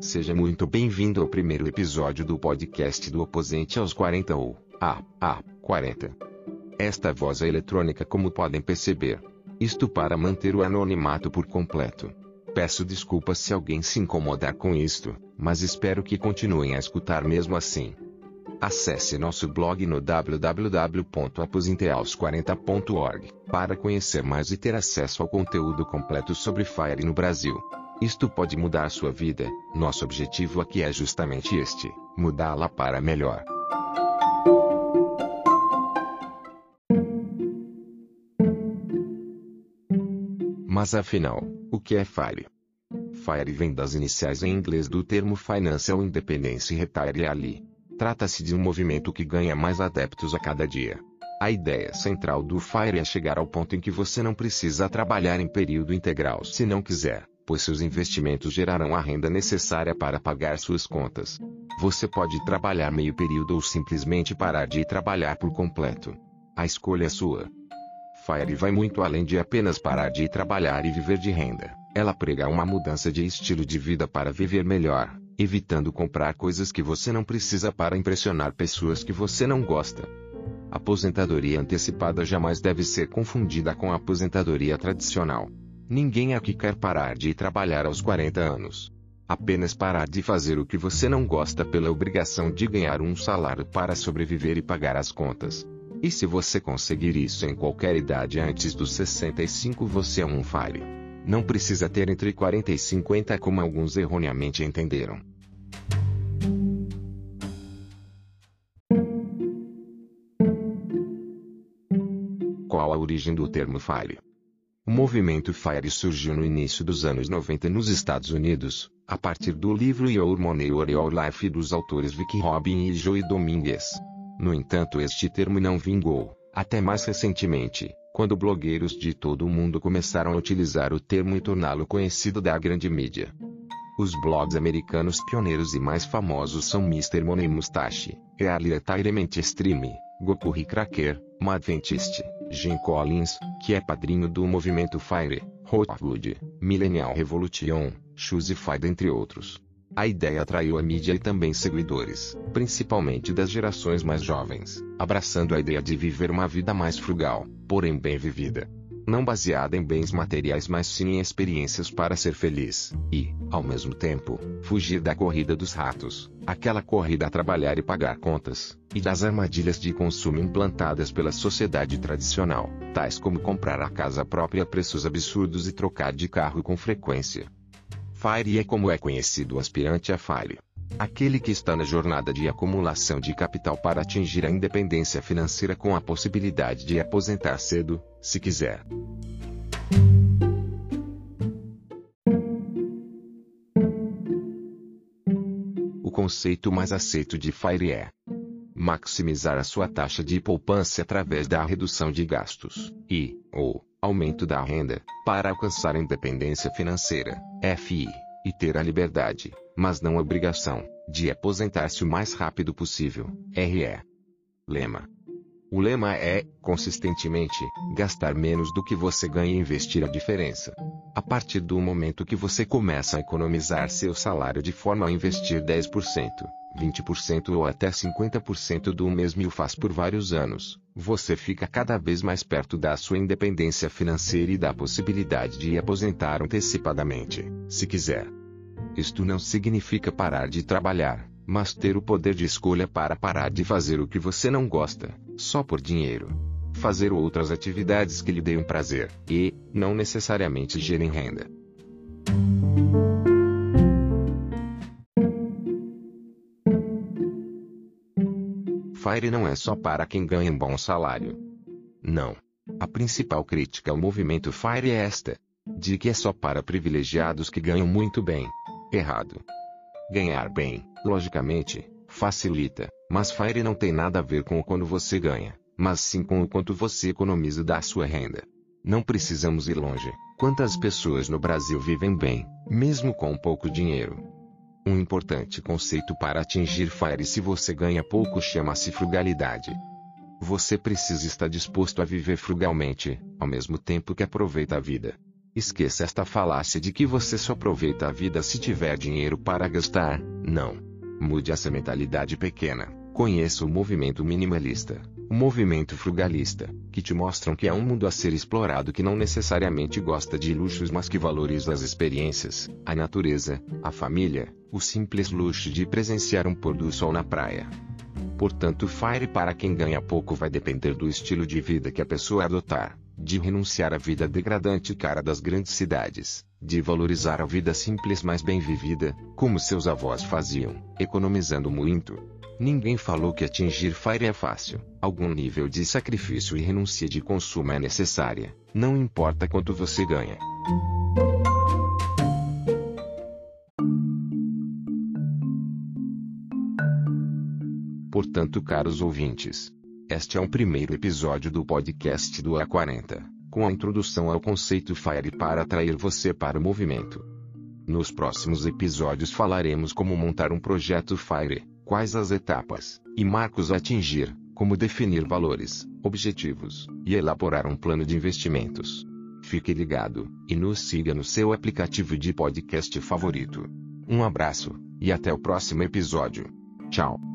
Seja muito bem-vindo ao primeiro episódio do podcast do Oposente aos 40 ou A, A, 40. Esta voz é eletrônica como podem perceber. Isto para manter o anonimato por completo. Peço desculpas se alguém se incomodar com isto, mas espero que continuem a escutar mesmo assim. Acesse nosso blog no www.aposenteaos40.org para conhecer mais e ter acesso ao conteúdo completo sobre Fire no Brasil. Isto pode mudar sua vida. Nosso objetivo aqui é justamente este: mudá-la para melhor. Mas afinal, o que é FIRE? FIRE vem das iniciais em inglês do termo Financial Independence Retire Ali. Trata-se de um movimento que ganha mais adeptos a cada dia. A ideia central do FIRE é chegar ao ponto em que você não precisa trabalhar em período integral se não quiser, pois seus investimentos gerarão a renda necessária para pagar suas contas. Você pode trabalhar meio período ou simplesmente parar de trabalhar por completo. A escolha é sua. Fire vai muito além de apenas parar de trabalhar e viver de renda. Ela prega uma mudança de estilo de vida para viver melhor, evitando comprar coisas que você não precisa para impressionar pessoas que você não gosta. Aposentadoria antecipada jamais deve ser confundida com a aposentadoria tradicional. Ninguém aqui quer parar de trabalhar aos 40 anos. Apenas parar de fazer o que você não gosta pela obrigação de ganhar um salário para sobreviver e pagar as contas. E se você conseguir isso em qualquer idade antes dos 65 você é um falho. Não precisa ter entre 40 e 50 como alguns erroneamente entenderam. Qual a origem do termo FIRE? O movimento FIRE surgiu no início dos anos 90 nos Estados Unidos, a partir do livro Your Money or Your Life dos autores Vicky Robin e Joey Dominguez. No entanto, este termo não vingou, até mais recentemente, quando blogueiros de todo o mundo começaram a utilizar o termo e torná-lo conhecido da grande mídia. Os blogs americanos pioneiros e mais famosos são Mr. Money Mustache, Early Retirement Stream, Goku Cracker, Madventist, Jim Collins, que é padrinho do movimento FIRE, Hotwood, Millennial Revolution, Choosify dentre outros. A ideia atraiu a mídia e também seguidores, principalmente das gerações mais jovens, abraçando a ideia de viver uma vida mais frugal, porém bem vivida. Não baseada em bens materiais, mas sim em experiências para ser feliz, e, ao mesmo tempo, fugir da corrida dos ratos, aquela corrida a trabalhar e pagar contas, e das armadilhas de consumo implantadas pela sociedade tradicional, tais como comprar a casa própria a preços absurdos e trocar de carro com frequência. FIRE é como é conhecido o aspirante a FIRE. Aquele que está na jornada de acumulação de capital para atingir a independência financeira com a possibilidade de aposentar cedo, se quiser. O conceito mais aceito de FIRE é maximizar a sua taxa de poupança através da redução de gastos e, ou, aumento da renda, para alcançar a independência financeira, FI, e ter a liberdade, mas não a obrigação, de aposentar-se o mais rápido possível, RE. Lema. O lema é, consistentemente, gastar menos do que você ganha e investir a diferença. A partir do momento que você começa a economizar seu salário de forma a investir 10%, 20% ou até 50% do mesmo e o faz por vários anos, você fica cada vez mais perto da sua independência financeira e da possibilidade de aposentar antecipadamente, se quiser. Isto não significa parar de trabalhar, mas ter o poder de escolha para parar de fazer o que você não gosta, só por dinheiro. Fazer outras atividades que lhe deem prazer, e, não necessariamente gerem renda. Fire não é só para quem ganha um bom salário. Não. A principal crítica ao movimento Fire é esta: de que é só para privilegiados que ganham muito bem. Errado. Ganhar bem, logicamente, facilita, mas Fire não tem nada a ver com o quando você ganha, mas sim com o quanto você economiza da sua renda. Não precisamos ir longe. Quantas pessoas no Brasil vivem bem, mesmo com pouco dinheiro? Um importante conceito para atingir FIRE se você ganha pouco chama-se frugalidade. Você precisa estar disposto a viver frugalmente, ao mesmo tempo que aproveita a vida. Esqueça esta falácia de que você só aproveita a vida se tiver dinheiro para gastar. Não. Mude essa mentalidade pequena. Conheça o movimento minimalista, o movimento frugalista, que te mostram que é um mundo a ser explorado que não necessariamente gosta de luxos, mas que valoriza as experiências, a natureza, a família, o simples luxo de presenciar um pôr do sol na praia. Portanto, Fire para quem ganha pouco vai depender do estilo de vida que a pessoa adotar de renunciar à vida degradante e cara das grandes cidades, de valorizar a vida simples mais bem vivida, como seus avós faziam, economizando muito. Ninguém falou que atingir FIRE é fácil. Algum nível de sacrifício e renúncia de consumo é necessária, não importa quanto você ganha. Portanto, caros ouvintes, este é um primeiro episódio do podcast do A40, com a introdução ao conceito FIRE para atrair você para o movimento. Nos próximos episódios falaremos como montar um projeto FIRE, quais as etapas e marcos a atingir, como definir valores, objetivos e elaborar um plano de investimentos. Fique ligado e nos siga no seu aplicativo de podcast favorito. Um abraço e até o próximo episódio. Tchau.